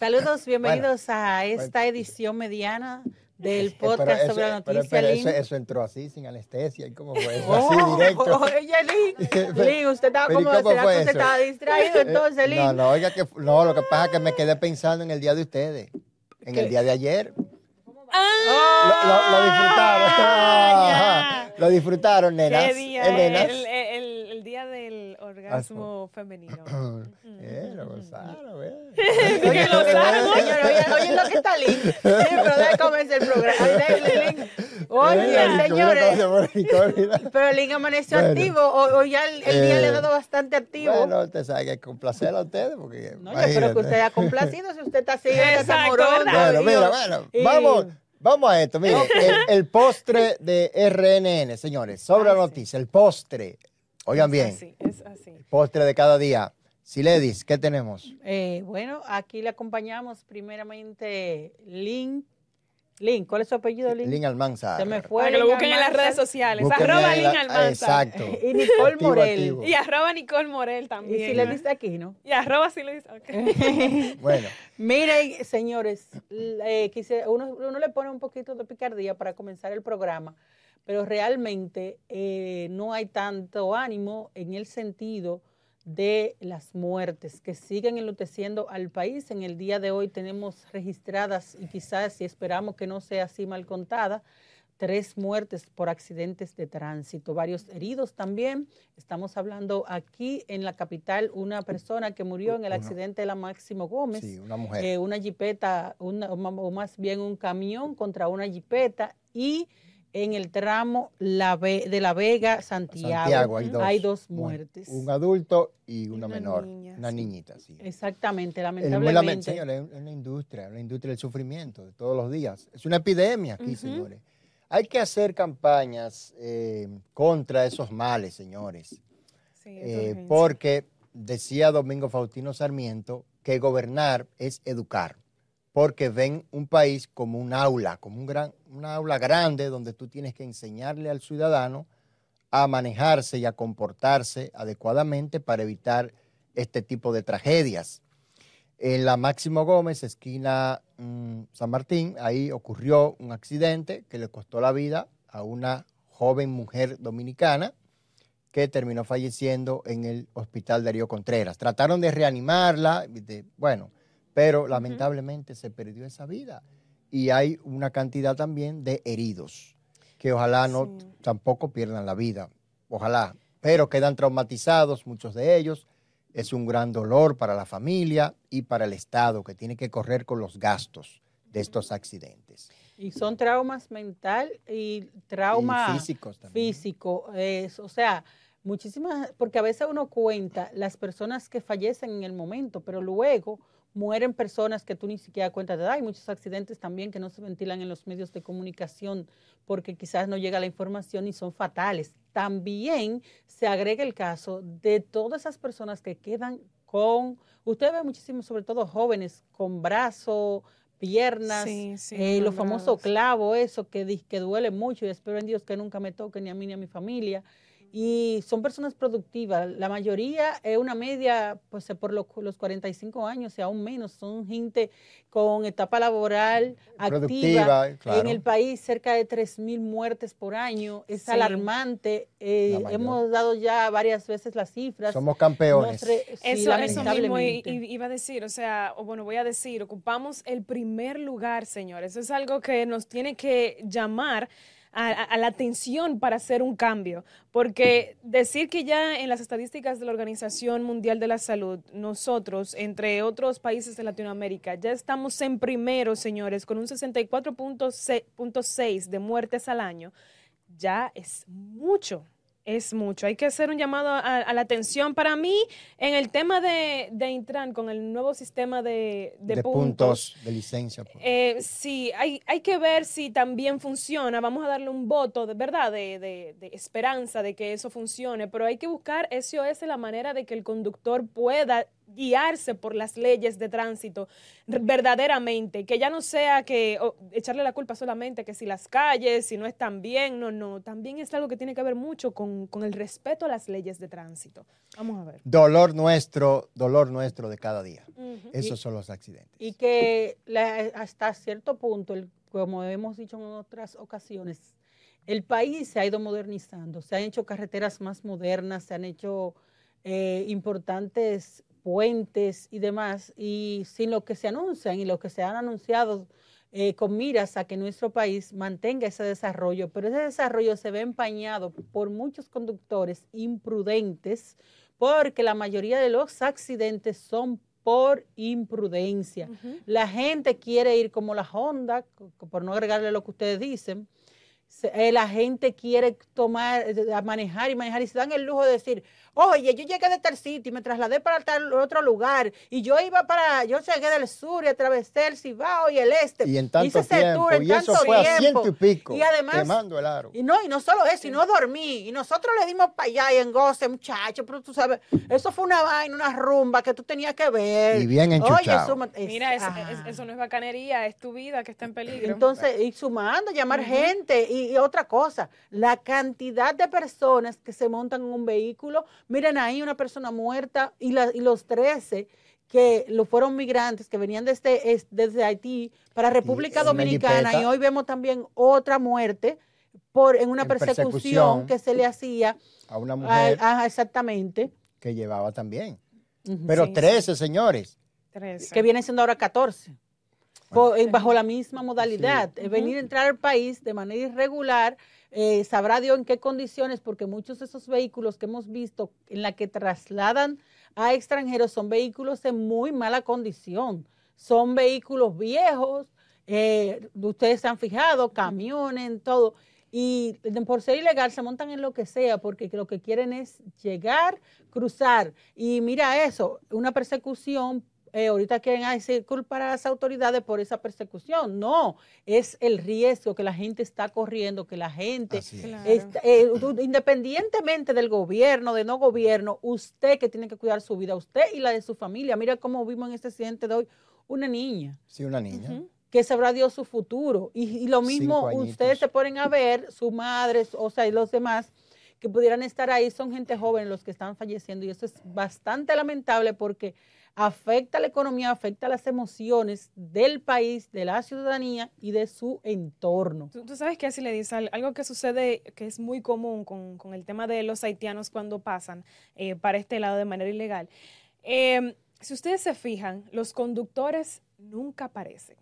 Saludos, bienvenidos a esta edición mediana del Eh, pero podcast eso- sobre la noticia. eso, eso entró así, sin anestesia. ¿y ¿Cómo fue eso? Oh, así, directo. Oye, Lin, Lin, usted estaba Pero ¿y como, cómo ¿será fue que usted eso? estaba distraído entonces, Lin? No, no, oiga, que, no, lo que pasa es que me quedé pensando en el día de ustedes, en ¿Qué? el día de ayer. Oh, Lo, lo- lo disfrutaron. Ah, lo disfrutaron, nenas. ¿Qué día? eh, nenas. El, orgasmo femenino. Eh, lo gozaron, eh. Oye, lo saben, señor, oye, oye lo que está Lin. Sí, pero déjame comenzar el programa. Oye, Eh, señores, pero Lin amaneció Bueno. activo. O, o ya el, el día Eh, le ha dado bastante activo. Bueno, usted sabe que complacer a ustedes porque. No, yo espero que usted haya complacido si usted está así, está. ¿verdad? Bueno, mira, bueno, vamos, vamos a esto. Mire, el, el postre de RNN, señores, sobre la noticia, el postre. Oigan Es bien, así, es así. el postre de cada día. Siledis, ¿qué tenemos? Eh, bueno, aquí le acompañamos primeramente Lin. Lin, ¿cuál es su apellido, Lin? Lin Almanzar. Se me fue. Para que lo busquen en las redes sociales. Búsquenme Arroba en Lin la- Almanzar. Exacto. Y Nicole Activo, Morel. activo. Y arroba Nicole Morel Y también. si le dice aquí, ¿no? Y arroba si le dice. ok. Bueno, Miren, señores, eh, quise- uno, uno le pone un poquito de picardía para comenzar el programa, pero realmente eh, no hay tanto ánimo en el sentido de las muertes que siguen enluteciendo al país. En el día de hoy tenemos registradas, y quizás si esperamos que no sea así mal contada, tres muertes por accidentes de tránsito, varios heridos también. Estamos hablando aquí en la capital, una persona que murió en el accidente de la Máximo Gómez. sí, una mujer. Eh, una jipeta, una- o más bien un camión contra una jipeta y en el tramo la Ve- de La Vega, Santiago, Santiago, hay dos. hay dos Bueno, muertes. Un adulto y una, Una menor. niña, una sí. niñita, sí. Exactamente, lamentablemente. señores, es una industria, una industria del sufrimiento de todos los días. Es una epidemia aquí, señores. Hay que hacer campañas eh, contra esos males, señores. Sí, Eh, porque decía Domingo Faustino Sarmiento que gobernar es educar, porque ven un país como un aula, como un gran, una aula grande donde tú tienes que enseñarle al ciudadano a manejarse y a comportarse adecuadamente para evitar este tipo de tragedias. En la Máximo Gómez, esquina mm, San Martín, ahí ocurrió un accidente que le costó la vida a una joven mujer dominicana que terminó falleciendo en el hospital Darío Contreras. Trataron de reanimarla, de- bueno, pero lamentablemente se perdió esa vida. Y hay una cantidad también de heridos que ojalá no Sí. tampoco pierdan la vida, ojalá, pero quedan traumatizados muchos de ellos. Es un gran dolor para la familia y para el Estado que tiene que correr con los gastos de estos accidentes. Y son traumas mental y trauma Y físicos también. físico. es, o sea, muchísimas, porque a veces uno cuenta las personas que fallecen en el momento, pero luego mueren personas que tú ni siquiera cuentas de. Hay muchos accidentes también que no se ventilan en los medios de comunicación porque quizás no llega la información y son fatales. También se agrega el caso de todas esas personas que quedan con, usted ve muchísimo, sobre todo jóvenes, con brazos, piernas, Sí, sí, eh, los famosos nombrados. clavos, eso que, que duele mucho y espero en Dios que nunca me toque ni a mí ni a mi familia. Y son personas productivas. La mayoría es una media, pues eh, por los, los 45 años y aún menos. Son gente con etapa laboral activa. Claro. En el país, cerca de 3.000 muertes por año. Es Sí. alarmante. Eh, hemos dado ya varias veces las cifras. Somos campeones. Nos sí, Eso, eso mismo iba a decir, o sea, o bueno, voy a decir, ocupamos el primer lugar, señores. Eso es algo que nos tiene que llamar a, la atención para hacer un cambio, porque decir que ya en las estadísticas de la Organización Mundial de la Salud, nosotros, entre otros países de Latinoamérica, ya estamos en primero, señores, con un 64.6 de muertes al año, ya es mucho. Es mucho. Hay que hacer un llamado a, a la atención. Para mí, en el tema de, de Intran, con el nuevo sistema de, de de puntos, puntos de licencia. pues. eh, sí, hay, hay que ver si también funciona. Vamos a darle un voto, de verdad, de, de- de esperanza de que eso funcione, pero hay que buscar SOS la manera de que el conductor pueda guiarse por las leyes de tránsito verdaderamente, que ya no sea que echarle la culpa solamente que si las calles, si no están bien, no, no, también es algo que tiene que ver mucho con, el respeto a las leyes de tránsito. Vamos a ver. Dolor nuestro, dolor nuestro de cada día. Esos son los accidentes. Y que hasta cierto punto, como hemos dicho en otras ocasiones, el país se ha ido modernizando, se han hecho carreteras más modernas, se han hecho eh, importantes puentes y demás, y sin lo que se anuncian y lo que se han anunciado eh, con miras a que nuestro país mantenga ese desarrollo, pero ese desarrollo se ve empañado por muchos conductores imprudentes, porque la mayoría de los accidentes son por imprudencia. La gente quiere ir como la Honda, por no agregarle lo que ustedes dicen, eh, la gente quiere tomar, a manejar y manejar y se dan el lujo de decir, Oye, yo llegué de tal sitio y me trasladé para tal otro lugar. Y yo iba para, yo llegué del sur y atravesé el Cibao y el este. Y en tanto tiempo, y eso fue a ciento y pico, y además, quemando el aro. Y no, y no solo eso, y no dormí. Y nosotros le dimos para allá y en goce, muchachos, pero tú sabes, eso fue una vaina, una rumba que tú tenías que ver. Y bien enchuchado. Oye, Mira, eso, no es bacanería, es tu vida que está en peligro. Entonces, y sumando, llamar gente. Y, y otra cosa, la cantidad de personas que se montan en un vehículo Miren ahí una persona muerta y, los 13 que lo fueron migrantes que venían desde, desde Haití para República Dominicana y hoy vemos también otra muerte por en una persecución, que se le hacía a una mujer exactamente. que llevaba también. Pero 13 señores. 13. que viene siendo ahora 14 bajo la misma modalidad venir a entrar al país de manera irregular eh, sabrá Dios en qué condiciones, porque muchos de esos vehículos que hemos visto en la que trasladan a extranjeros son vehículos en muy mala condición. Son vehículos viejos, eh, ustedes se han fijado, camiones, todo. Y por ser ilegal se montan en lo que sea, porque lo que quieren es llegar, cruzar. Y mira eso, una persecución eh, ahorita quieren decir culpar a las autoridades por esa persecución. No, es el riesgo que la gente está corriendo, que la gente, eh, independientemente del gobierno, de no gobierno, usted que tiene que cuidar su vida, usted y la de su familia. Mira cómo vimos en este accidente de hoy una niña. Sí, una niña. Que sabrá Dios su futuro. Y, lo mismo, ustedes se ponen a ver, su madre, o sea, y los demás que pudieran estar ahí, son gente joven los que están falleciendo. Y eso es bastante lamentable porque afecta la economía, afecta las emociones del país, de la ciudadanía y de su entorno. Tú, sabes que así le dice algo que sucede que es muy común con, el tema de los haitianos cuando pasan eh, para este lado de manera ilegal. Em, si ustedes se fijan, los conductores nunca aparecen.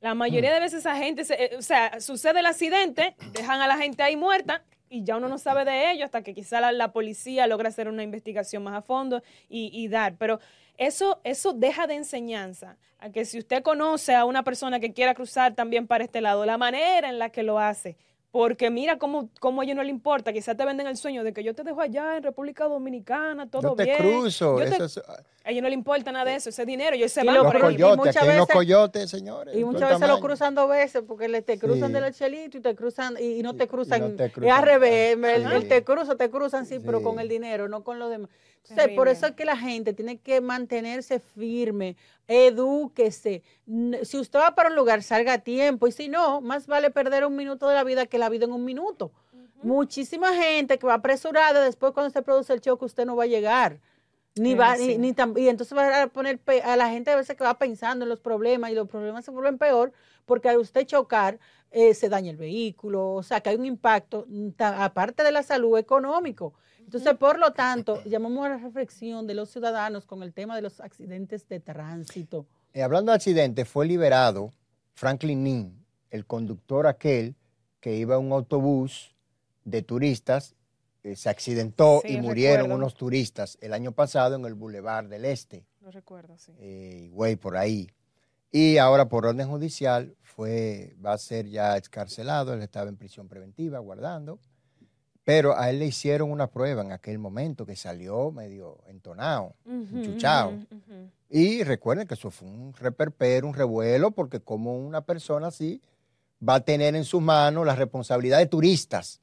La mayoría mm. de veces esa gente, eh, o sea, sucede el accidente, dejan a la gente ahí muerta y ya uno no sabe de ello hasta que quizá la, policía logra hacer una investigación más a fondo y, y dar. Pero eso, eso deja de enseñanza a que si usted conoce a una persona que quiera cruzar también para este lado, la manera en la que lo hace, porque mira cómo, cómo a ellos no le importa. Quizás te venden el sueño de que yo te dejo allá en República Dominicana, todo yo te Cruzo, A ellos no le importa nada de eso, ese dinero. Ellos se van los coyotes, aquí los coyotes, señores. Y muchas veces lo cruzan dos veces porque le te cruzan del chelito y te cruzan y, no te cruzan. es al revés. El, te cruza, te cruzan, sí, pero con el dinero, no con lo demás. Entonces, por eso es que la gente tiene que mantenerse firme, edúquese. Si usted va para un lugar, salga a tiempo. Y si no, más vale perder un minuto de la vida que la vida en un minuto. Muchísima gente que va apresurada, después cuando se produce el choque, usted no va a llegar. Ni va, ni, y entonces va a poner a la gente a veces que va pensando en los problemas y los problemas se vuelven peor porque al usted chocar eh, se daña el vehículo, o sea que hay un impacto, mm, aparte de la salud económico. Entonces, por lo tanto, llamamos a la reflexión de los ciudadanos con el tema de los accidentes de tránsito. Eh, hablando de accidentes, fue liberado Franklin Nin, el conductor aquel que iba un autobús de turistas, eh, se accidentó y murieron unos turistas el año pasado en el Boulevard del Este. Lo recuerdo, sí. Eh, güey, por ahí. Y ahora por orden judicial fue, va a ser ya excarcelado, él estaba en prisión preventiva guardando. Pero a él le hicieron una prueba en aquel momento que salió medio entonado, enchuchado. Y recuerden que eso fue un reperpero, un revuelo, porque como una persona así va a tener en sus manos la responsabilidad de turistas,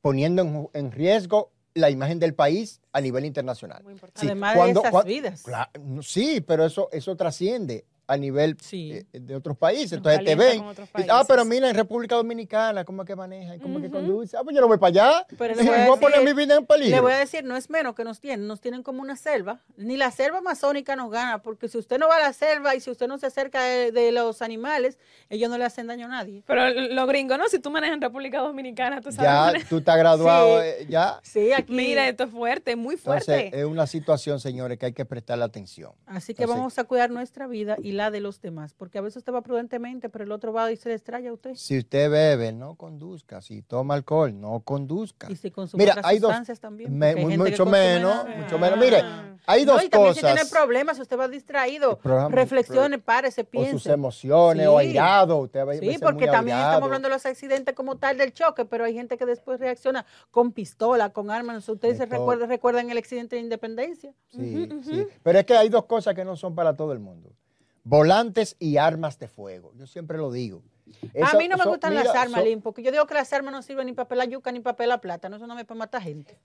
poniendo en, riesgo la imagen del país a nivel internacional. Muy importante. Sí, Además cuando- de esas vidas. Sí, pero eso, eso trasciende a nivel Sí. eh, de otros países. Nos Entonces te ven. y, ah, pero mira, en República Dominicana, ¿cómo es que manejan? ¿Cómo es que conducen? Ah, pues yo no voy para allá. Pero le voy a a poner decir- mi vida en peligro. Le voy a decir, no es menos que nos tienen, nos tienen como una selva. Ni la selva amazónica nos gana, porque si usted no va a la selva y si usted no se acerca de, de los animales, ellos no le hacen daño a nadie. Pero los gringos, ¿no? Si tú manejas en República Dominicana, tú sabes. ya tú estás graduado, Sí. eh, ya. Sí, aquí. Mira, esto es fuerte, muy fuerte. Entonces, es una situación, señores, que hay que prestarle atención. Así que Entonces, vamos a cuidar nuestra vida y la de los demás, porque a veces usted va prudentemente, pero el otro va y se le extraña a usted. Si usted bebe, no conduzca. Si toma alcohol, no conduzca. Y si consume Mira, otras hay dos, sustancias también. me- porque hay mucho menos, nada. mucho menos. Mire, Ah. hay dos no, y también cosas. si tiene problemas, si usted va distraído, programa- reflexione, párese, o piense. sus emociones, o Sí. airado. Usted va a Sí, porque muy también airado. estamos hablando de los accidentes como tal del choque, pero hay gente que después reacciona con pistola, con armas. Ustedes De se recuerdan, recuerdan el accidente de Independencia. Sí, sí. Pero es que hay dos cosas que no son para todo el mundo. Volantes y armas de fuego. Yo siempre lo digo. a mí no me eso- gustan mira, las armas, so- Lin, porque yo digo que las armas no sirven ni para pelar yuca ni para pelar plátano. Eso no me para matar gente.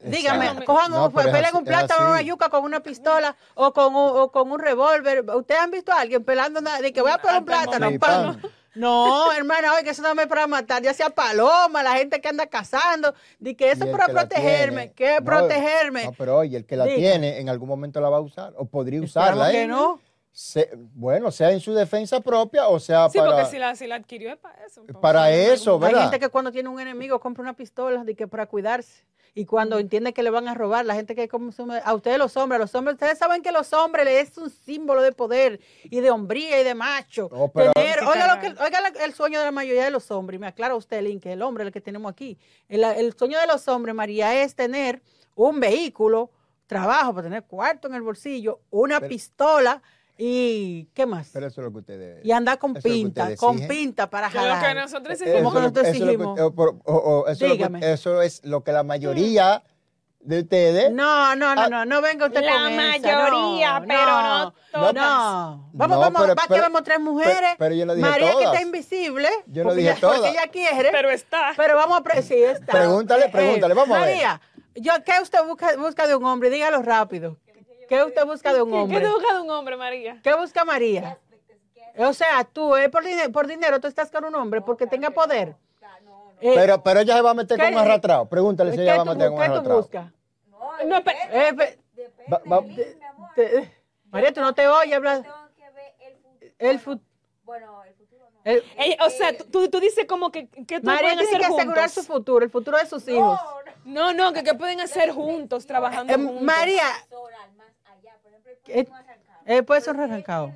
Dígame, cojan No, un, peleen así- un plátano o una yuca con una pistola o con un, o con un revólver. ¿Ustedes han visto a alguien pelando nada? De que voy a pelar un el plátano. no. No, hermana, oye, que eso no me para matar, ya sea paloma, la gente que anda cazando, de que eso es para que protegerme, tiene- que no, protegerme. No, pero oye, el que la Diga. tiene en algún momento la va a usar o podría Esperamos usarla. que ¿eh? no. Se- bueno, sea en su defensa propia o sea Sí, para, porque si la, si la adquirió es para eso. para eso, Hay ¿verdad? gente que cuando tiene un enemigo compra una pistola de que para cuidarse. Y cuando entiende que le van a robar, la gente que consume, a ustedes los hombres, a los hombres, ustedes saben que los hombres es un símbolo de poder y de hombría y de macho. No, pero- Tener- Sí, oiga, lo que, oiga la- el sueño de la mayoría de los hombres, y me aclara usted, Link, que el hombre el que tenemos aquí. El, el sueño de los hombres, María, es tener un vehículo, trabajo para tener cuarto en el bolsillo, una Pero- pistola y ¿qué más? Pero eso es lo que ustedes y andar con que pinta, con pinta para Que lo que jalar. nosotros Eh, ¿Cómo exigimos. que nosotros eso es lo que- exigimos? o- o- eso es lo que- Dígame. eso es lo que la mayoría de ustedes No, no, no, Ah, no, no venga usted La con mayoría, no, pero no todas. No, vamos, No, vamos, pero- va que pero- vamos tres mujeres. pero- pero yo no dije María que todas. está invisible. Yo no porque dije ella- porque todas. ella quiere. Pero está. Pero vamos a sí, está. Pregúntale, pregúntale, vamos a ver. María, yo, ¿qué usted busca, busca de un hombre? Dígalo rápido. ¿Qué usted busca de un ¿Qué, hombre? ¿Qué te busca de un hombre, María? ¿Qué busca María? O sea, tú, eh, por, dinero, por dinero, tú estás con un hombre porque tenga poder. Eh, pero pero ella se va a meter ¿qué- con un arrastrado. Pregúntale si ¿Qué ella va a meter con un qué tú arrastrado. buscas? No, Eh, va- te- María, tú no te oyes hablar. Tengo que ver el futuro. El Bueno, el futuro no. el- ella- o sea, tú, tú dices como que, que tú María pueden tiene hacer que asegurar juntos. su futuro, el futuro de sus hijos. No, no, que, que pueden hacer juntos, trabajando Eh, juntos. María, Solar, más allá. Por ejemplo, el eh, eh, puede ser arrancado.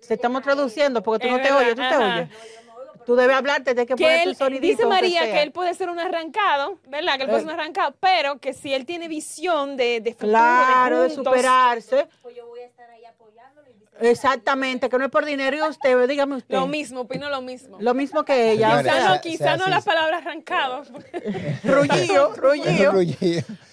Se estamos traduciendo porque tú Es no te verdad, oyes, tú te ajá. oyes. Tú debes hablarte, tienes que que poner él, tu sonidito. dice María sea. que él puede ser un arrancado, ¿verdad? Que él puede ser un arrancado, pero que si él tiene visión de, de futuro, Claro, de juntos, superarse. Pues yo voy a estar ahí apoyándolo Exactamente, que no es por dinero y usted, dígame usted. Lo mismo, opino lo mismo. Lo mismo que ella. Señores, Quizá sea, no, sea- quizá sea no así. la palabra arrancado. Rullido.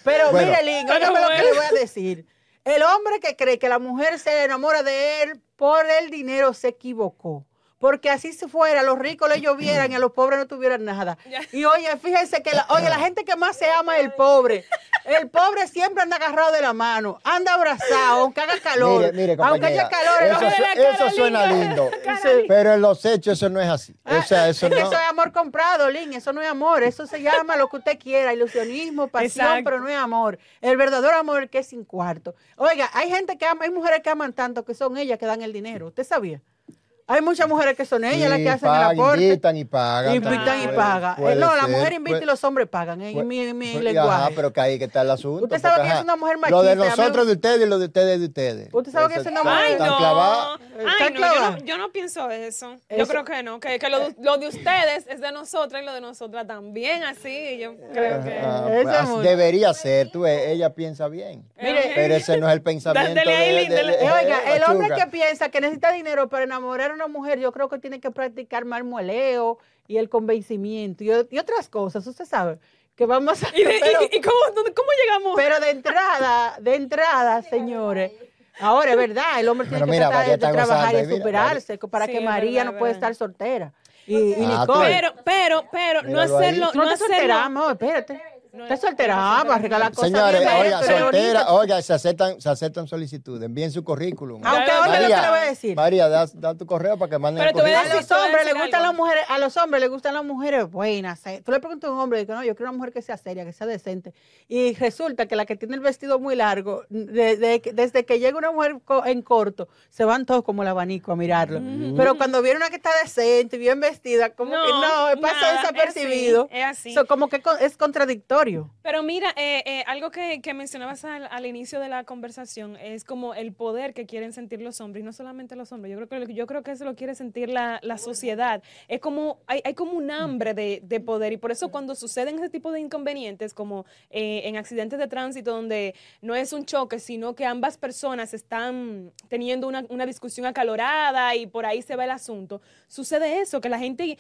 Pero Bueno, mire, Lin, Pero óigame lo que bueno. le voy a decir. El hombre que cree que la mujer se enamora de él por el dinero se equivocó. Porque así se fuera, a los ricos le llovieran y a los pobres no tuvieran nada. Y oye, fíjense que la, oye, la gente que más se ama es el pobre. El pobre siempre anda agarrado de la mano, anda abrazado, aunque haga calor. Mire, mire, aunque haya calor, el eso, su- eso suena lindo, pero en los hechos eso no es así. O sea, eso es que no. eso es amor comprado, Lin, eso no es amor, eso se llama lo que usted quiera, ilusionismo, pasión, Exacto. pero no es amor. El verdadero amor es el que es sin cuarto. Oiga, hay gente que ama, hay mujeres que aman tanto que son ellas que dan el dinero, ¿usted sabía? Hay muchas mujeres que son ellas las que hacen pagan, el aporte. Invitan y pagan. Invitan y pagan. Eh, puede no, la ser, mujer invita puede- y los hombres pagan, en mi, en mi puede- lenguaje. Ajá, pero que ahí que está el asunto. Usted sabe porque, que soy una mujer Lo de machista, a mí- nosotros de ustedes y lo de ustedes de ustedes. Usted sabe que soy una mujer- Ay, no. Ay, no, yo no, yo no pienso eso. Yo creo que no, que, que lo, de- lo de ustedes es de nosotras y lo de nosotras también, así. Yo creo que. Ah, Ese pues, debería ser, tú ves, ella piensa bien. Mire, Pero ese no es el pensamiento de, de- de- Eh, Oiga, eh, el hombre que piensa que necesita dinero para enamorar a una mujer, yo creo que tiene que practicar marmoleo y el convencimiento y, otras cosas, usted sabe, que vamos a... ¿Y, de- y- pero, y cómo, dónde- cómo llegamos? pero de entrada, de entrada, señores, ahora es verdad, el hombre tiene que tratar de, trabajar gozando, y mira, superarse para Sí, que María verdad, no puede verdad. estar soltera. Y, y Ah, Nicole. Pero, pero, pero, no Míralo hacerlo, no no te soltera, hacerlo. amor, espérate. Está es- soltera, ah, va a regalar cosas. Señores, bien, oiga, pero soltera, oiga, se aceptan, se aceptan solicitudes, envíen su currículum. Aunque María, ahora lo que le voy a decir. María, da, da tu correo para que manden Pero el te voy a currículum. los hombres les gustan las mujeres, a los hombres les gustan las mujeres buenas. eh. Tú le preguntas a un hombre, dice, no, yo quiero una mujer que sea seria, que sea decente. Y resulta que la que tiene el vestido muy largo, de- de- desde que llega una mujer co- en corto, se van todos como el abanico a mirarlo. Pero cuando viene una que está decente, bien vestida, como que no, pasa nada, desapercibido. Es así. es así. So, como que es contradictorio. Pero mira, eh, eh, algo que, mencionabas al, inicio de la conversación es como el poder que quieren sentir los hombres, y no solamente los hombres, yo creo que, yo creo que eso lo quiere sentir la, sociedad. Es como, hay, hay como un hambre de, de poder, y por eso cuando suceden ese tipo de inconvenientes, como eh, en accidentes de tránsito donde no es un choque, sino que ambas personas están teniendo una, una discusión acalorada y por ahí se va el asunto, sucede eso, que la gente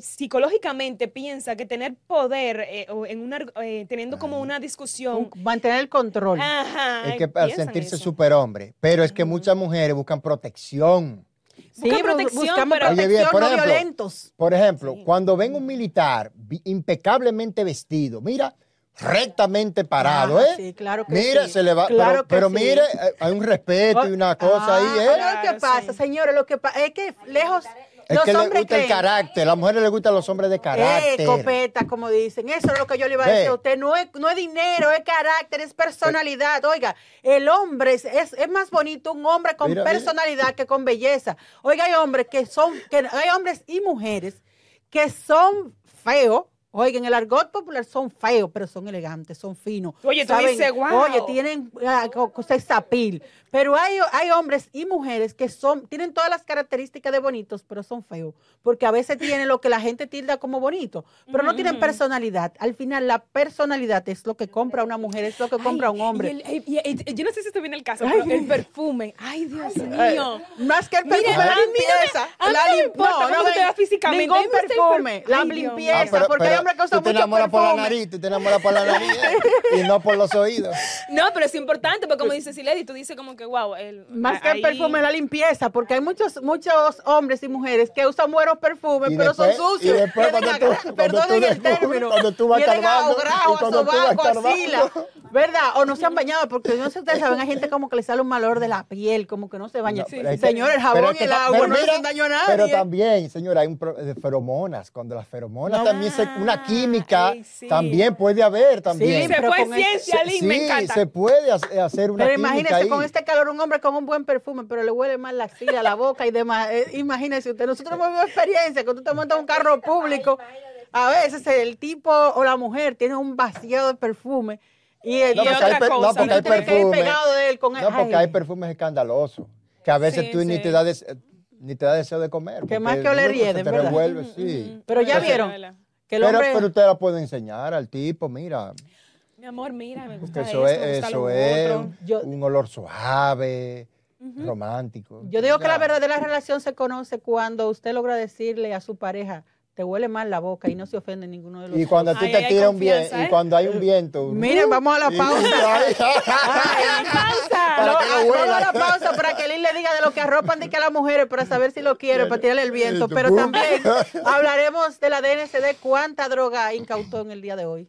psicológicamente piensa que tener poder en una, eh, teniendo como una discusión, Un- Mantener el control. ajá, Es que para sentirse eso. superhombre. Pero es que muchas mujeres buscan protección. Sí, Buscan protección, buscamos pero- Oye, bien, protección, por no ejemplo, violentos. Por ejemplo, Sí. cuando ven un militar impecablemente vestido, mira, rectamente parado, Ah, ¿eh? sí, claro que mire, sí. se le va, Claro pero, que pero sí. mire, eh, hay un respeto y una cosa Ah, ahí, ¿eh? oiga lo Claro, que pasa, sí. señores, lo que pasa es que lejos Es los que le hombres gusta el carácter, a las mujeres les gustan los hombres de eh, carácter. copeta, como dicen. Eso es lo que yo le iba a decir a usted. No es, no es dinero, es carácter, es personalidad. Oiga, el hombre es, es, es más bonito un hombre con Mira, mira. personalidad que con belleza. Oiga, hay hombres que son, que hay hombres y mujeres que son feos. Oiga, en el argot popular son feos, pero son elegantes, son finos. Oye, tú dices, "Guau". Oye, tienen sexapil. Pero hay, hay hombres y mujeres que son, tienen todas las características de bonitos, pero son feos. Porque a veces tienen lo que la gente tilda como bonito, pero no tienen personalidad. Al final, la personalidad es lo que compra una mujer, es lo que compra un hombre. Y el- y- y- y- yo no sé si esto viene el caso, Ay. pero el perfume. Ay, Dios Eh, mío. Más que el perfume, la mí no me- limpieza. a mí la no tú te veas físicamente, Ningún a mí me gusta el perfume, per- la Ay, Dios mío. limpieza, porque hay hombres que usan tú te mucho enamoras por la perfume. nariz, tú te enamoras por la nariz ¿eh? y no por los oídos. No, pero es importante, porque como dice Siledi, tú dices como que, wow, el, Más que el ahí- perfume, la limpieza, porque hay muchos muchos hombres y mujeres que usan buenos perfumes, Y pero después- son sucios. y después cuando tú- agra- cuando perdonen tú el término. cuando tú vas ahogado, y cuando tú vas axila, ¿verdad? O no se han bañado, porque no sé ustedes saben, hay gente como que le sale un malor de la piel, como que no se baña. No, es que- Señor, el jabón y el agua pero no hacen daño a nadie. Pero también, señora, hay un pro- de feromonas. Cuando las feromonas también se, una química ay, sí. también puede haber también. Sí, Se pero ciencia, me sí, encanta. se puede hace- hacer una Pero química imagínese ahí. con este calor un hombre con un buen perfume, pero le huele mal la axila, la boca y demás. Eh, imagínese usted, nosotros hemos vivido experiencia, cuando tú te montas un carro público, a veces el tipo o la mujer tiene un vaciado de perfume y el No, Y porque otra hay, no, cosa, porque hay perfumes. pegado de él con No, porque ay, hay perfumes escandalosos. Que a veces Sí, tú ni te da des- ni te da deseo de comer. Que más que oler rieden, te ¿verdad? revuelve, sí. Pero ya Entonces, vieron Vela. que el Pero, hombre pero usted la puede enseñar al tipo, mira, Mi amor, mira, me gusta eso esto, me es, gusta eso es. Yo- un olor suave, romántico. yo digo que la verdadera relación se conoce cuando usted logra decirle a su pareja, te huele mal la boca y no se ofende ninguno de los Y cuando Ay, te ahí hay tira un viento, y ¿eh? cuando hay un viento. Miren, vamos a la pausa. Ay, pausa. Para No, que no ah, vamos a huela. la pausa para que Lili le diga de lo que arropan de que a las mujeres para saber si lo quiere, para tirarle el viento. Pero también hablaremos de la DNCD, cuánta droga incautó en el día de hoy.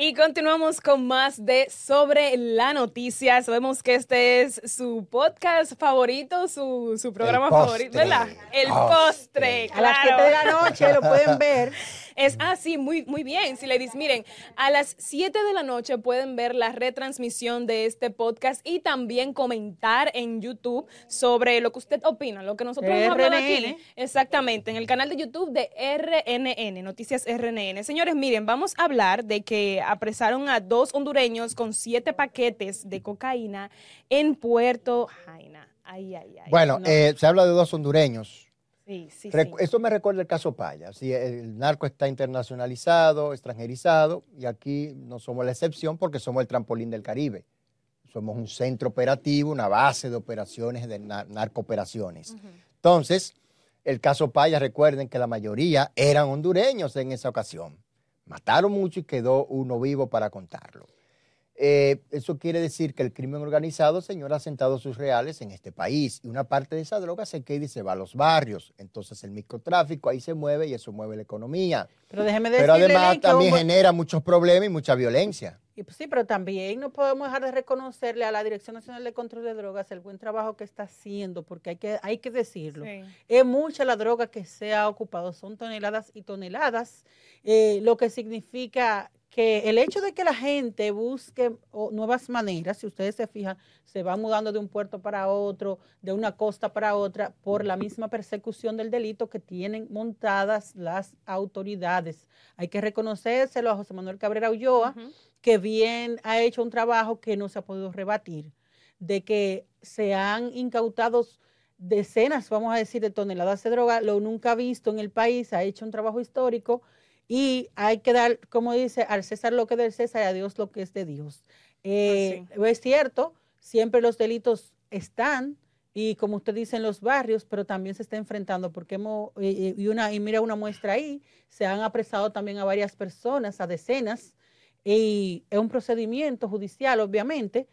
Y continuamos con más de Sobre la Noticia. Sabemos que este es su podcast favorito, su, su programa favorito, ¿verdad? El Postre. A las 7 claro. de la noche lo pueden ver. Es así, muy, muy bien. Si le dices, miren, a las 7 de la noche pueden ver la retransmisión de este podcast y también comentar en YouTube sobre lo que usted opina, lo que nosotros hemos hablado aquí. Exactamente, en el canal de YouTube de RNN, Noticias RNN. Señores, miren, vamos a hablar de que apresaron a dos hondureños con siete paquetes de cocaína en Puerto Jaina. Ay, ay, ay. Bueno, eh, se habla de dos hondureños. sí, sí, sí. Esto me recuerda el caso Paya. Sí, el narco está internacionalizado, extranjerizado, y aquí no somos la excepción porque somos el trampolín del Caribe. Somos un centro operativo, una base de operaciones, de nar- narcooperaciones. Entonces, el caso Paya, recuerden que la mayoría eran hondureños en esa ocasión. Mataron mucho y quedó uno vivo para contarlo. eh, eso quiere decir que el crimen organizado, señor, ha sentado sus reales en este país y una parte de esa droga se queda y se va a los barrios. Entonces el microtráfico ahí se mueve y eso mueve la economía. Pero déjeme Pero decirle, además Len, que también genera muchos problemas y mucha violencia. Y pues sí, pero también no podemos dejar de reconocerle a la Dirección Nacional de Control de Drogas el buen trabajo que está haciendo, porque hay que, hay que decirlo. Sí. Es mucha la droga que se ha ocupado, son toneladas y toneladas, eh, lo que significa que el hecho de que la gente busque o, nuevas maneras, si ustedes se fijan, se va mudando de un puerto para otro, de una costa para otra, por la misma persecución del delito que tienen montadas las autoridades. Hay que reconocérselo a José Manuel Cabrera Ulloa. Que bien ha hecho un trabajo que no se ha podido rebatir, de que se han incautado decenas, vamos a decir, de toneladas de droga, lo nunca visto en el país, ha hecho un trabajo histórico y hay que dar, como dice, al César lo que es del César y a Dios lo que es de Dios. Eh, Es cierto, siempre los delitos están y como usted dice en los barrios, pero también se está enfrentando porque hemos, y, y una, y mira una muestra ahí, se han apresado también a varias personas, a decenas, y es un procedimiento judicial, obviamente,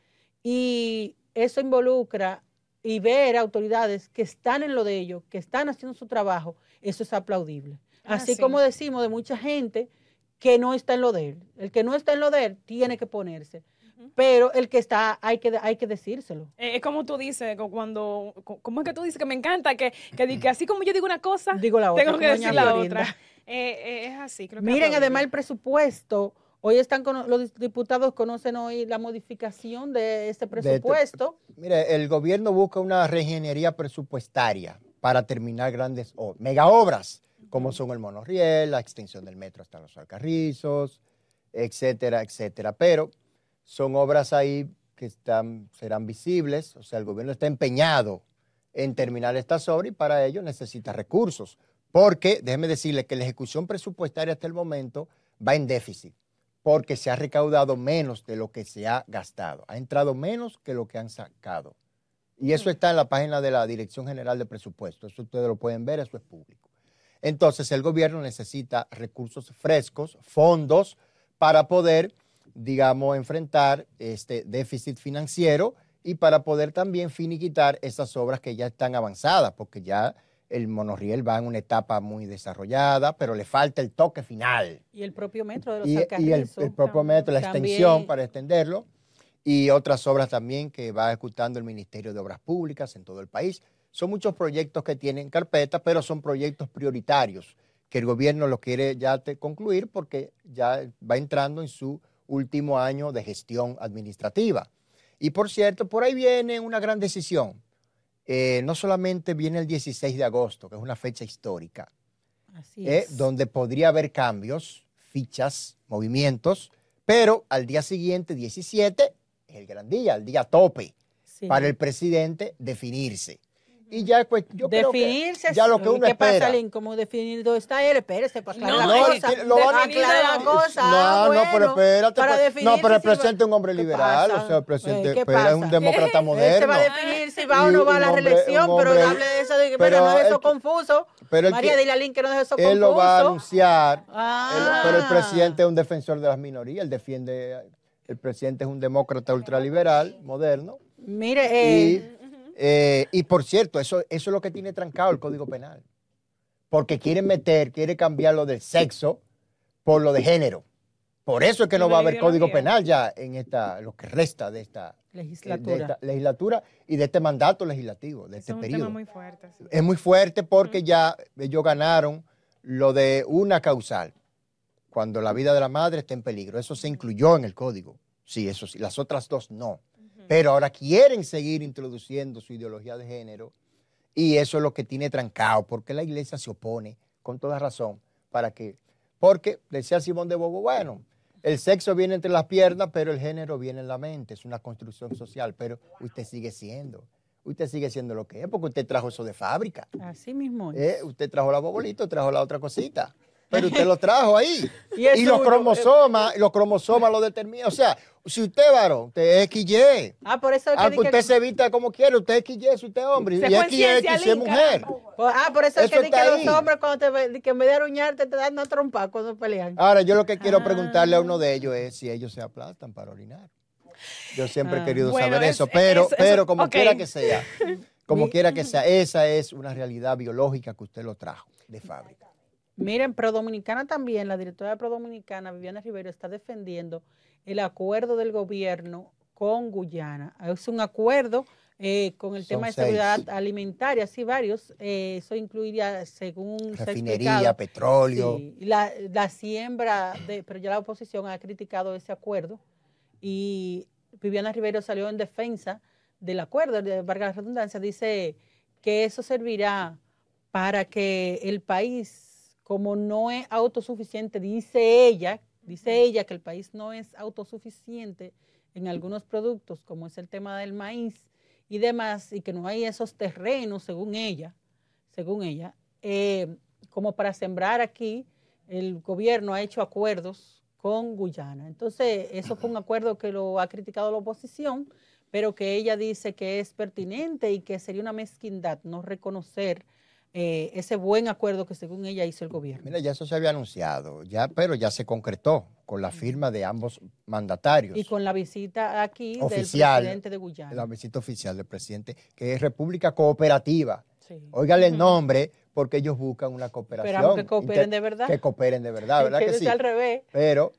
y eso involucra y ver autoridades que están en lo de ellos, que están haciendo su trabajo, eso es aplaudible. Ah, Así sí. como decimos de mucha gente que no está en lo de él. El que no está en lo de él tiene que ponerse. Pero el que está, hay que, hay que decírselo. Eh, Es como tú dices, cu- cuando, cu- ¿cómo es que tú dices que me encanta? Que, que, así como yo digo una cosa, Digo la otra. tengo que decir la otra. Eh, eh, es así, creo que Miren, además el presupuesto, hoy están con, los diputados conocen hoy la modificación de este presupuesto. Mire, el gobierno busca una reingeniería presupuestaria para terminar grandes o- mega obras, como son el monorriel, la extensión del metro hasta los alcarrizos, etcétera, etcétera. Pero son obras ahí que están, serán visibles, o sea, el gobierno está empeñado en terminar estas obras y para ello necesita recursos. Porque, déjeme decirle que la ejecución presupuestaria hasta el momento va en déficit, porque se ha recaudado menos de lo que se ha gastado. Ha entrado menos que lo que han sacado. Y eso está en la página de la Dirección General de Presupuestos. Eso ustedes lo pueden ver, eso es público. Entonces, el gobierno necesita recursos frescos, fondos, para poder, digamos, enfrentar este déficit financiero y para poder también finiquitar esas obras que ya están avanzadas, porque ya el monorriel va en una etapa muy desarrollada, pero le falta el toque final. Y el propio metro de los Y, y el, propio metro, la También. extensión para extenderlo, y otras obras también que va ejecutando el Ministerio de Obras Públicas en todo el país. Son muchos proyectos que tienen carpeta, pero son proyectos prioritarios que el gobierno lo quiere ya te- concluir porque ya va entrando en su último año de gestión administrativa. Y por cierto, por ahí viene una gran decisión. Eh, no solamente viene el 16 de agosto, que es una fecha histórica, Así eh, es. donde podría haber cambios, fichas, movimientos, pero al día siguiente, 17, es el gran día, el día tope Sí. para el presidente definirse. Y ya pues, yo creo que Definirse. ya lo que ¿Y uno ¿Qué espera. pasa, Lin? ¿Cómo definir dónde está él? Espérese, para aclarar No, la cosa. que lo van a- aclarar la cosa. No, no, pero espérate. Para pues, definir no, pero el presidente es un hombre ¿Qué liberal, pasa? o sea, el presidente Eh, ¿qué pero es un demócrata Él se moderno. va a definir si va o no va a la hombre- reelección, pero hable de eso, de que pero pero no es él- eso confuso. pero él María, que- dile a Lin que no es eso Él confuso. lo va a anunciar, él- Ah. pero el presidente es un defensor de las minorías, él defiende, el presidente es un demócrata ultraliberal, moderno. Mire, eh, eh, y por cierto, eso, eso es lo que tiene trancado el Código Penal. Porque quieren meter, quiere cambiar lo del sexo por lo de género. Por eso es que no va a haber Código. Penal ya en esta, lo que resta de esta de legislatura. esta legislatura y de este mandato legislativo, de este es un periodo. tema muy fuerte. sí. Es muy fuerte porque ya ellos ganaron lo de una causal, cuando la vida de la madre está en peligro. Eso se incluyó en el código. Sí, eso sí. Las otras dos no. Pero ahora quieren seguir introduciendo su ideología de género y eso es lo que tiene trancado, porque la iglesia se opone, con toda razón, para que, porque decía Simón de Bobo, bueno, el sexo viene entre las piernas, pero el género viene en la mente, es una construcción social, pero usted sigue siendo, usted sigue siendo lo que es, porque usted trajo eso de fábrica. Así mismo. es. Eh, usted trajo la bobolita, trajo la otra cosita. Pero usted lo trajo ahí. Y los cromosomas, los cromosomas lo determinan. O sea, si usted varón, usted es XY. Ah, por eso es que Aunque que- usted se evita como quiere, usted es XY, si usted es hombre. Se Y XX si es mujer. por- ah, por eso es que, que los hombres cuando te que en vez de aruñarte te dan una trompa cuando pelean. Ahora, yo lo que quiero Ah. preguntarle a uno de ellos es si ellos se aplastan para orinar. Yo siempre he Ah. querido Bueno, saber es- eso, pero, es- pero como quiera que sea, como quiera que sea, esa es una realidad biológica que usted lo trajo de fábrica. Miren, Pro Dominicana también, la directora de Pro Dominicana, Viviana Rivero, está defendiendo el acuerdo del gobierno con Guyana. Es un acuerdo eh, con el Son tema de seis. seguridad alimentaria, sí, varios. Eh, eso incluiría, según se ha Refinería, petróleo. Sí, la, la siembra, de, pero ya la oposición ha criticado ese acuerdo y Viviana Rivero salió en defensa del acuerdo, de valga la redundancia, dice que eso servirá para que el país, como no es autosuficiente, dice ella, dice ella que el país no es autosuficiente en algunos productos, como es el tema del maíz y demás, y que no hay esos terrenos, según ella, según ella, eh, como para sembrar aquí, el gobierno ha hecho acuerdos con Guyana. Entonces, eso fue un acuerdo que lo ha criticado la oposición, pero que ella dice que es pertinente y que sería una mezquindad no reconocer eh, ese buen acuerdo que según ella hizo el gobierno. Mira, ya eso se había anunciado, ya, pero ya se concretó con la firma de ambos mandatarios. Y con la visita aquí Oficial, del presidente de Guyana. la visita oficial del presidente, que es República Cooperativa. Sí. Óigale el nombre, porque ellos buscan una cooperación. Esperamos que cooperen de verdad. Que cooperen de verdad, ¿verdad que que sí? al revés. Pero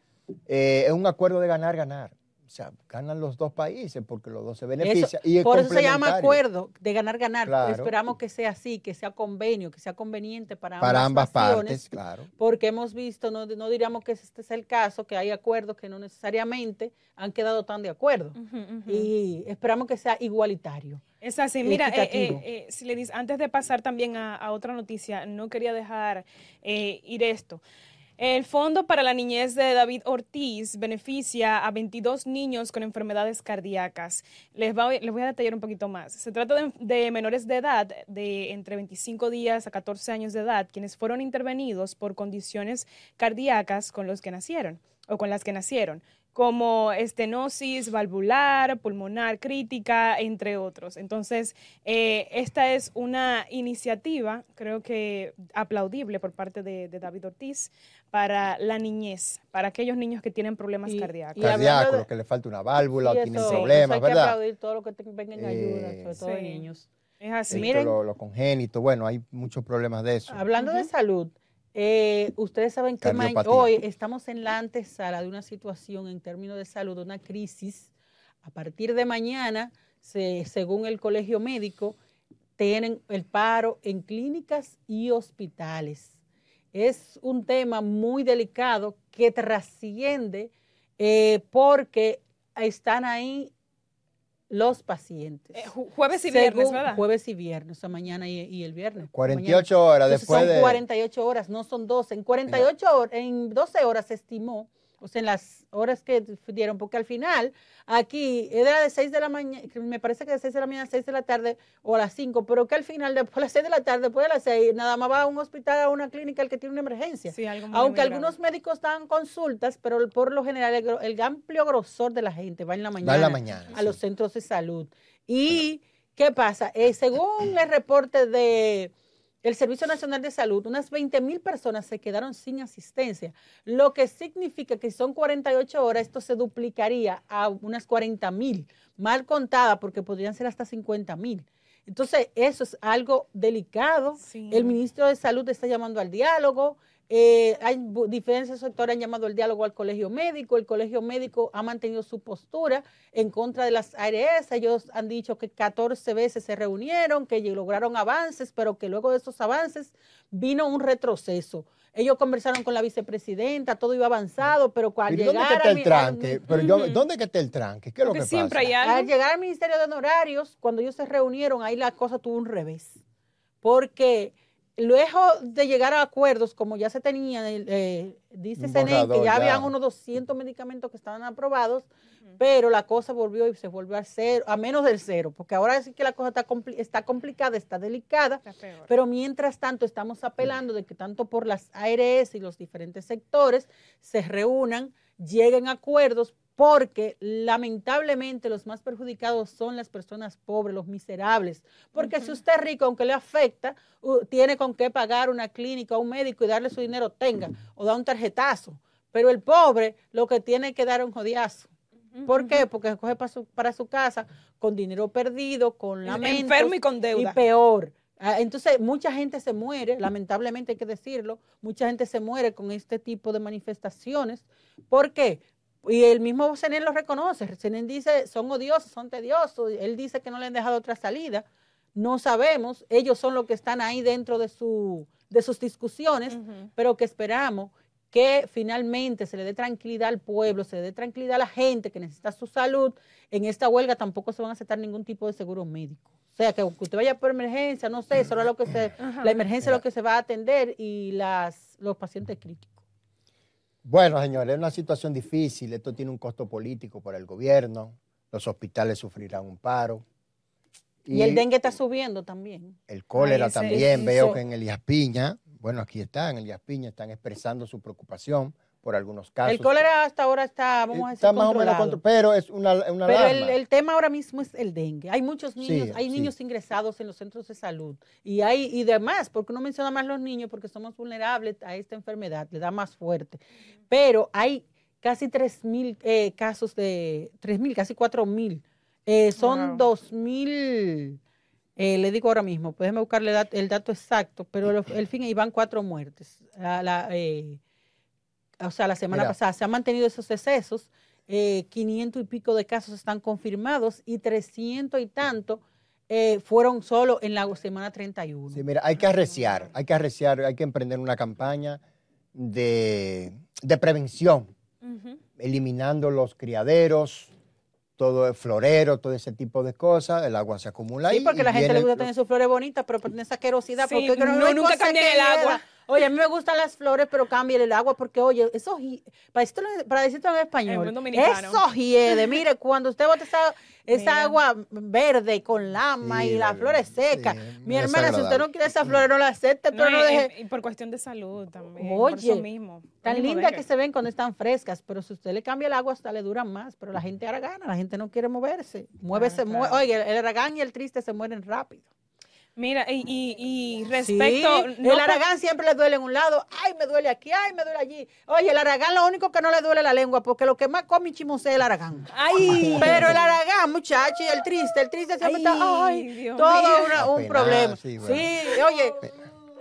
eh, es un acuerdo de ganar, ganar. O sea, ganan los dos países porque los dos se benefician. Eso- y es por eso se llama acuerdo de ganar, ganar. Claro. Esperamos que sea así, que sea convenio, que sea conveniente para, Para ambas partes, claro. Porque hemos visto, no, no diríamos que este es el caso, que hay acuerdos que no necesariamente han quedado tan de acuerdo. Y esperamos que sea igualitario. Es así, mira, eh, eh, eh, si le antes de pasar también a, a otra noticia, no quería dejar eh, ir esto. El Fondo para la Niñez de David Ortiz beneficia a 22 niños con enfermedades cardíacas. Les, voy- les voy a detallar un poquito más. Se trata de, de menores de edad, de entre 25 días a 14 años de edad, quienes fueron intervenidos por condiciones cardíacas con los que nacieron o con las que nacieron como estenosis valvular, pulmonar crítica, entre otros. Entonces, eh, esta es una iniciativa, creo que aplaudible por parte de, de David Ortiz, para la niñez, para aquellos niños que tienen problemas Y- cardíacos. y hablando Cardíaco, de- los que le falta una válvula o tienen eso- problemas, eso hay que ¿verdad? aplaudir todo lo que te- venga en ayuda, Eh, sobre todo de Sí. niños. Es así. Esto, miren. lo, lo congénito, bueno, hay muchos problemas de eso. Hablando de salud, eh, ustedes saben que hoy estamos en la antesala de una situación en términos de salud, una crisis. A partir de mañana, se- según el colegio médico, tienen el paro en clínicas y hospitales. Es un tema muy delicado que trasciende eh, porque están ahí los pacientes. Eh, ju- jueves y viernes, Según- ¿verdad? Jueves y viernes, o sea, mañana y, y el viernes. 48 horas Entonces, después son de... 48 horas, no son 12. En 48 horas, en 12 horas se estimó, o sea, en las horas que dieron, porque al final aquí era de 6 de la mañana, me parece que de 6 de la mañana a 6 de la tarde o a las 5, pero que al final, después de las 6 de la tarde, después de las 6, nada más va a un hospital, a una clínica el que tiene una emergencia. Sí, algo muy, Aunque muy grave. algunos médicos dan consultas, pero por lo general el, amplio grosor de la gente va en la mañana, Va en la mañana, a los centros de salud. ¿Y qué pasa? Eh, según el reporte de el Servicio Nacional de Salud, unas 20 mil personas se quedaron sin asistencia, lo que significa que si son 48 horas, esto se duplicaría a unas 40 mil, mal contada, porque podrían ser hasta 50 mil. Entonces, eso es algo delicado. Sí. El ministro de Salud está llamando al diálogo. Eh, hay diferentes sectores han llamado al diálogo al colegio médico. El colegio médico ha mantenido su postura en contra de las ARS. Ellos han dicho que 14 veces se reunieron, que lograron avances, pero que luego de esos avances vino un retroceso. Ellos conversaron con la vicepresidenta, todo iba avanzado, pero cuando ¿Y dónde que llegar está a el tranque? Pero yo, Ujú. ¿Dónde que está el tranque? ¿Qué es lo Porque que siempre pasa? hay al algo. llegar al Ministerio de Honorarios, cuando ellos se reunieron, ahí la cosa tuvo un revés. Porque luego de llegar a acuerdos, como ya se tenía, eh, dice CENEN, que ya ya. habían unos 200 medicamentos que estaban aprobados, pero la cosa volvió y se volvió a cero, a menos del cero, porque ahora sí que la cosa está, compli- está complicada, está delicada. Está. Pero mientras tanto estamos apelando de que tanto por las ARS y los diferentes sectores se reúnan, lleguen a acuerdos, porque lamentablemente los más perjudicados son las personas pobres, los miserables. Porque si usted es rico, aunque le afecta, tiene con qué pagar una clínica, un médico y darle su dinero, tenga, o da un tarjetazo. Pero el pobre lo que tiene que dar es un jodiazo. ¿Por qué? Porque coge para su, para su casa con dinero perdido, con lamentos. Enfermo y con deuda. Y peor. Ah, Entonces, mucha gente se muere, lamentablemente hay que decirlo, mucha gente se muere con este tipo de manifestaciones. ¿Por qué? Y el mismo Zenén lo reconoce. Zenén dice, son odiosos, son tediosos. Él dice que no le han dejado otra salida. No sabemos, ellos son los que están ahí dentro de, su, de sus discusiones, pero que esperamos que finalmente se le dé tranquilidad al pueblo, se le dé tranquilidad a la gente que necesita su salud. En esta huelga tampoco se van a aceptar ningún tipo de seguro médico. O sea, que aunque usted vaya por emergencia, no sé, solo lo que se, Ajá. la emergencia es lo que se va a atender y las, los pacientes críticos. Bueno, señores, es una situación difícil. Esto tiene un costo político para el gobierno. Los hospitales sufrirán un paro. Y, el dengue está subiendo también. El cólera Ay, ese- también. Veo que en Elías Piña, bueno, aquí está, en Elías Piña están expresando su preocupación por algunos casos. El cólera hasta ahora está, vamos a decir, está más o menos controlado. control, pero es una, una Pero el, alarma. el tema ahora mismo es el dengue. Hay muchos niños, Sí, hay sí. niños ingresados en los centros de salud y hay y demás, porque uno menciona más los niños porque somos vulnerables a esta enfermedad, le da más fuerte. Pero hay casi 3.000 eh, casos de 3.000, casi 4.000. Eh, son Wow. 2.000, eh, le digo ahora mismo, déjeme buscarle el dato exacto, pero el, el fin, ahí van cuatro muertes. La- la, eh, o sea, la semana Mira. pasada se han mantenido esos excesos, eh, 500 y pico de casos están confirmados y 300 y tanto eh, fueron solo en la semana 31. Sí, mira, hay que arreciar, hay que arreciar, hay que emprender una campaña de, de prevención, eliminando los criaderos, todo el florero, todo ese tipo de cosas, el agua se acumula ahí. Sí, porque y la gente le gusta los- tener sus flores bonitas, pero tiene esa asquerosidad. Sí, porque que no, nunca que el agua. queda. Oye, a mí me gustan las flores, pero cambien el agua, porque oye, eso, para decirlo, para decirlo en español, eso hiede. Mire, cuando usted bota esa, esa agua verde con lama Sí, y las la- flores secas, sí, mi hermana, si usted no quiere esas flores, no las acepte, No, pero no y- deje. y, por cuestión de salud también. por Oye, eso mismo. Tan lindas que se ven cuando están frescas, pero si usted le cambia el agua hasta le duran más, pero la gente ahora gana, la gente no quiere moverse. Muévese, Claro, mue- claro. oye, el, el aragán y el triste se mueren rápido. Mira, y, y, y Sí, respecto. no el aragán siempre le duele en un lado, ay, me duele aquí, ay, me duele allí. Oye, el aragán lo único que no le duele la lengua, porque lo que más come chimusé es el aragán. Ay, Pero el aragán, muchacho, y el triste, el triste siempre está, Ay, Dios todo mío. una- un problema. sí, oye,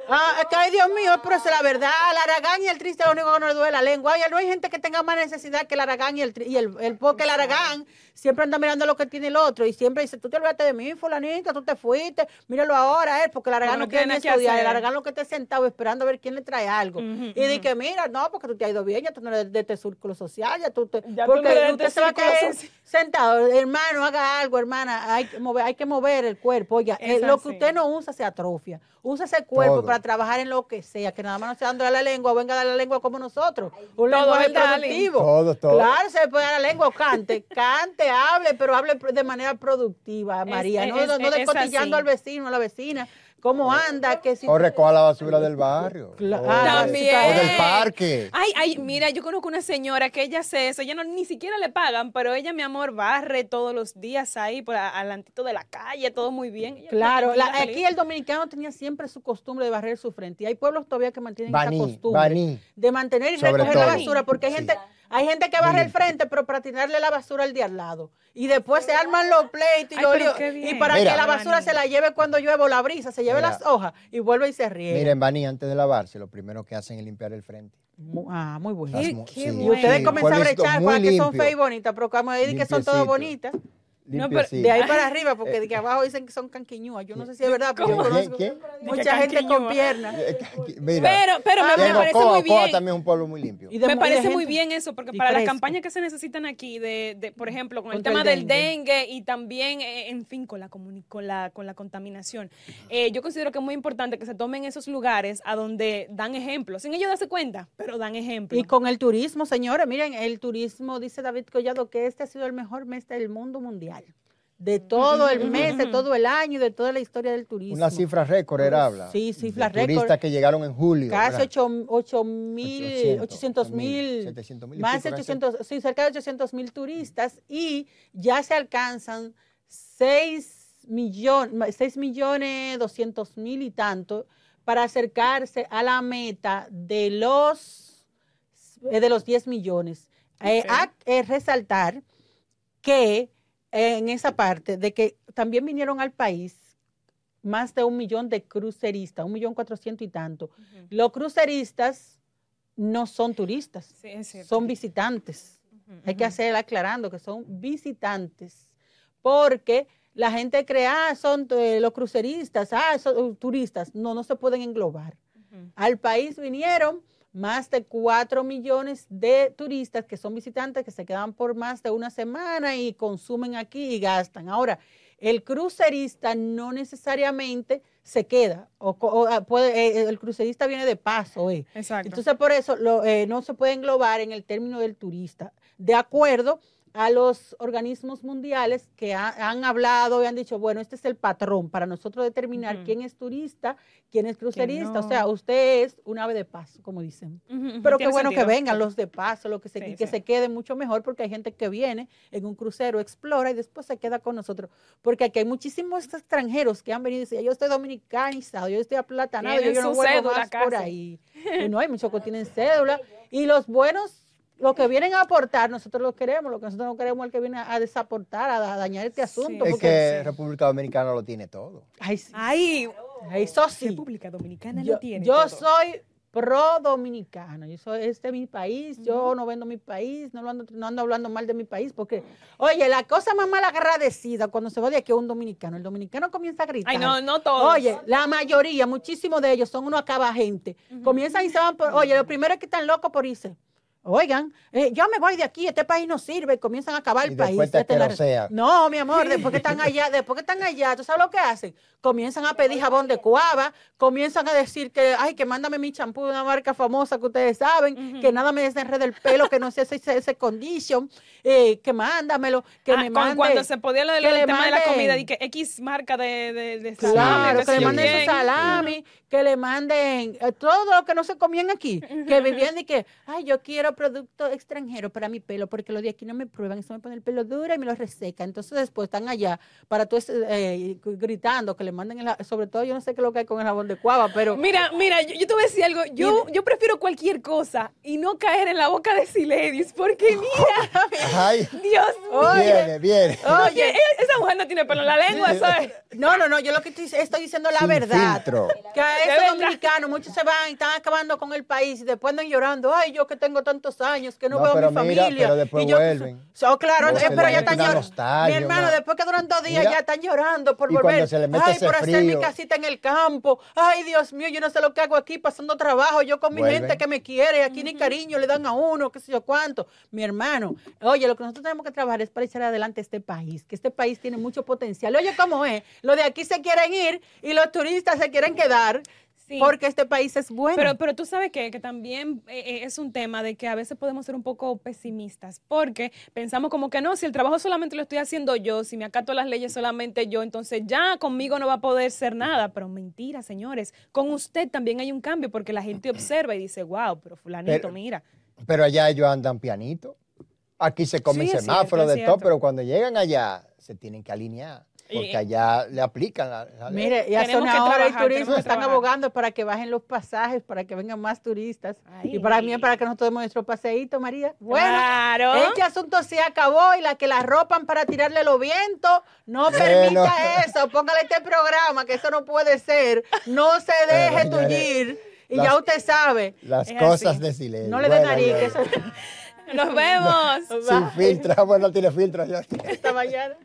ah, es que, ay, Dios mío, pero es la verdad, el aragán y el triste lo único que no le duele la lengua. Oye, no hay gente que tenga más necesidad que el aragán y el, tri- y el, el porque el aragán siempre anda mirando lo que tiene el otro y siempre dice, tú te olvidaste de mí, fulanita, tú te fuiste, míralo ahora, él, porque el aragán Porque no no quiere estudiar, el hacer. aragán lo que está sentado esperando a ver quién le trae algo. Y di ujú. que, mira, no, porque tú te has ido bien, ya tú no eres de este círculo social, ya tú te... Ya tú porque no de usted se va a social. sentado, hermano, haga algo, hermana, hay que mover, hay que mover el cuerpo. Oiga, eh, lo que usted no usa se atrofia. Usa ese cuerpo Todo. para trabajar en lo que sea, que nada más no sea dándole a la lengua, venga a dar la lengua como nosotros. Un Todo, lenguaje productivo. Todo, todo. Claro, se le puede dar la lengua o cante, hable, pero hable de manera productiva, Es- María. no, es- no, no es descotillando así. al vecino, a la vecina, cómo anda, que si... O recoja la basura del barrio. Cla- o, También. o del parque. Ay, ay, mira, yo conozco una señora que ella hace eso, ella no ni siquiera le pagan, pero ella, mi amor, barre todos los días ahí por a- alantito de la calle, todo muy bien. Ella Claro, la- aquí el dominicano tenía siempre su costumbre de barrer su frente y hay pueblos todavía que mantienen Baní, esa costumbre Baní. de mantener y Sobre recoger la basura porque hay Sí. Hay gente que barre el frente pero para tirarle la basura al de al lado y después se arman los pleitos y, Ay, los líos, y para Mira. que la basura se la lleve cuando llueve o la brisa se lleve Mira. las hojas y vuelve y se riega. Miren, Bani, antes de lavarse, lo primero que hacen es limpiar el frente. Ah, muy bueno. Qué- qué Y ustedes sí, comienzan a brechar para que son feas y bonitas, pero como dicen que son todas bonitas, No, pero limpiecito. de ahí para arriba, porque de que abajo dicen que son canquiñúas. Yo no sé si es verdad, pero mucha gente con piernas. Eh, Mira, Pero, pero me, Ah, parece Coa, muy Coa bien. también es un pueblo muy limpio. Y me parece muy bien eso, porque para las campañas que se necesitan aquí, de, de, por ejemplo, con el Contra tema el del dengue. y también, eh, en fin, con la, con la, con la contaminación, eh, yo considero que es muy importante que se tomen esos lugares a donde dan ejemplo, sin ellos darse cuenta, pero dan ejemplo. Y con el turismo, señores, miren, el turismo, dice David Collado, que este ha sido el mejor mes del mundo mundial. De todo el mes, de todo el año de toda la historia del turismo. Una cifra récord era habla. Sí, cifra de récord. Turistas que llegaron en julio. Casi ¿verdad? 8 mil, 800, 800 mil, 700 mil más de ¿no? 800, sí, cerca de 800 mil turistas y ya se alcanzan 6 millones, 6 millones 200 mil y tanto para acercarse a la meta de los, eh, de los 10 millones. Eh, Ok. a- eh, resaltar que eh, en esa parte de que también vinieron al país más de un millón de cruceristas, un millón cuatrocientos y tanto. Los cruceristas no son turistas, Sí, son visitantes. Hay que hacer aclarando que son visitantes, porque la gente cree, ah, son eh, los cruceristas, ah, son uh, turistas. No, no se pueden englobar. Al país vinieron más de 4 millones de turistas que son visitantes que se quedan por más de una semana y consumen aquí y gastan. Ahora, el crucerista no necesariamente se queda, o, o, ah, puede, eh, el crucerista viene de paso. eh. Exacto. Entonces, por eso lo, eh, no se puede englobar en el término del turista, de acuerdo a los organismos mundiales que ha- han hablado y han dicho, bueno, este es el patrón para nosotros determinar quién es turista, quién es crucerista. O sea, usted es un ave de paso, como dicen. Pero qué bueno que vengan los de paso, los que se, Sí, y que sí. se queden mucho mejor, porque hay gente que viene en un crucero, explora y después se queda con nosotros. Porque aquí hay muchísimos extranjeros que han venido y dicen, yo estoy dominicanizado, yo estoy aplatanado, yo, yo no vuelvo más por ahí. Y no, hay muchos que tienen cédula. Y los buenos, los que vienen a aportar, nosotros los queremos, lo que nosotros no queremos es el que viene a desaportar, a, dañar este asunto. Sí. Es porque, que República Dominicana lo tiene todo. ay, sí, Ay, eso sí. República Dominicana Yo, lo tiene. yo todo. soy pro dominicano, yo soy, este es mi país, yo no vendo mi país, no, lo ando, no ando hablando mal de mi país, porque, oye, la cosa más mal agradecida cuando se va de aquí a un dominicano, el dominicano comienza a gritar. Ay, no, no todos. Oye, la mayoría, muchísimos de ellos son unos acaba gente. Comienzan y se van por, oye, lo primero es que están locos por irse. Oigan, eh, yo me voy de aquí, este país no sirve, comienzan a acabar el Y país. te este la-. No, mi amor, después que están allá, después que están allá, ¿tú sabes lo que hacen? Comienzan a pedir jabón de cuava, comienzan a decir que, ay, que mándame mi champú de una marca famosa que ustedes saben, que nada me desenrede el pelo, que no sea ese, ese, ese condition, eh, que mándamelo, que Ah, me con- mande. cuando se podía lo del tema de la comida, y que X marca de, de, de salami, Claro, que sé le manden su salami, que le manden eh, todo lo que no se comían aquí, que vivían y que, ay, yo quiero producto extranjero para mi pelo, porque los de aquí no me prueban, eso me pone el pelo duro y me lo reseca. Entonces después están allá para tú eh, gritando que le manden, el, sobre todo yo no sé qué es lo que hay con el jabón de cuava, pero Mira, mira, yo, yo te voy a decir algo. Yo, yo prefiero cualquier cosa y no caer en la boca de Siledis, porque mira, Ay, Dios mío. viene, viene. Oye, e- esa mujer no tiene pelo en la lengua, ¿sabes? no, no, no, yo lo que estoy, estoy diciendo la Sin verdad. filtro. Que a esos dominicanos, muchos se van y están acabando con el país y después andan llorando. Ay, yo que tengo tantos años, que no, No, veo a mi mira, familia. pero después Y yo que vuelven. so- claro, eh, pero ya están llorando. Mi hermano, una- después que duran dos días, Mira. ya están llorando por Y volver. se le mete Ay, ese por hacer mi casita en el campo. Ay, Dios mío, yo no sé lo que hago aquí pasando trabajo. Yo con mi Vuelven. gente que me quiere, aquí ni cariño le dan a uno, qué sé yo cuánto. Mi hermano, oye, lo que nosotros tenemos que trabajar es para echar adelante este país, que este país tiene mucho potencial. Oye, ¿cómo es? Los de aquí se quieren ir y los turistas se quieren quedar. Sí. Porque este país es bueno. Pero, pero tú sabes qué? que también eh, eh, es un tema de que a veces podemos ser un poco pesimistas, porque pensamos como que no, si el trabajo solamente lo estoy haciendo yo, si me acato las leyes solamente yo, entonces ya conmigo no va a poder ser nada. Pero mentira, señores, con usted también hay un cambio, porque la gente observa y dice, wow, pero fulanito, Pero- mira. Pero allá ellos andan pianito. Aquí se comen Sí, semáforos de todo, pero cuando llegan allá se tienen que alinear. Porque allá le aplican la, la ley. Mire, y a Tenemos Zona que Ahora trabajar, Turismo están trabajar. abogando para que bajen los pasajes, para que vengan más turistas. Ay. Y para mí para que nosotros demos nuestro paseíto, María. Bueno, Claro. este asunto se acabó y la que la ropan para tirarle los vientos, no Bueno. permita eso. Póngale este programa, que eso no puede ser. No se deje señores, tullir. Y las- ya usted sabe, Las Es cosas así. de silencio. no le dé Bueno, nariz, ya. que eso Nos vemos. Sin filtro. Bueno, tiene filtro ya. esta mañana.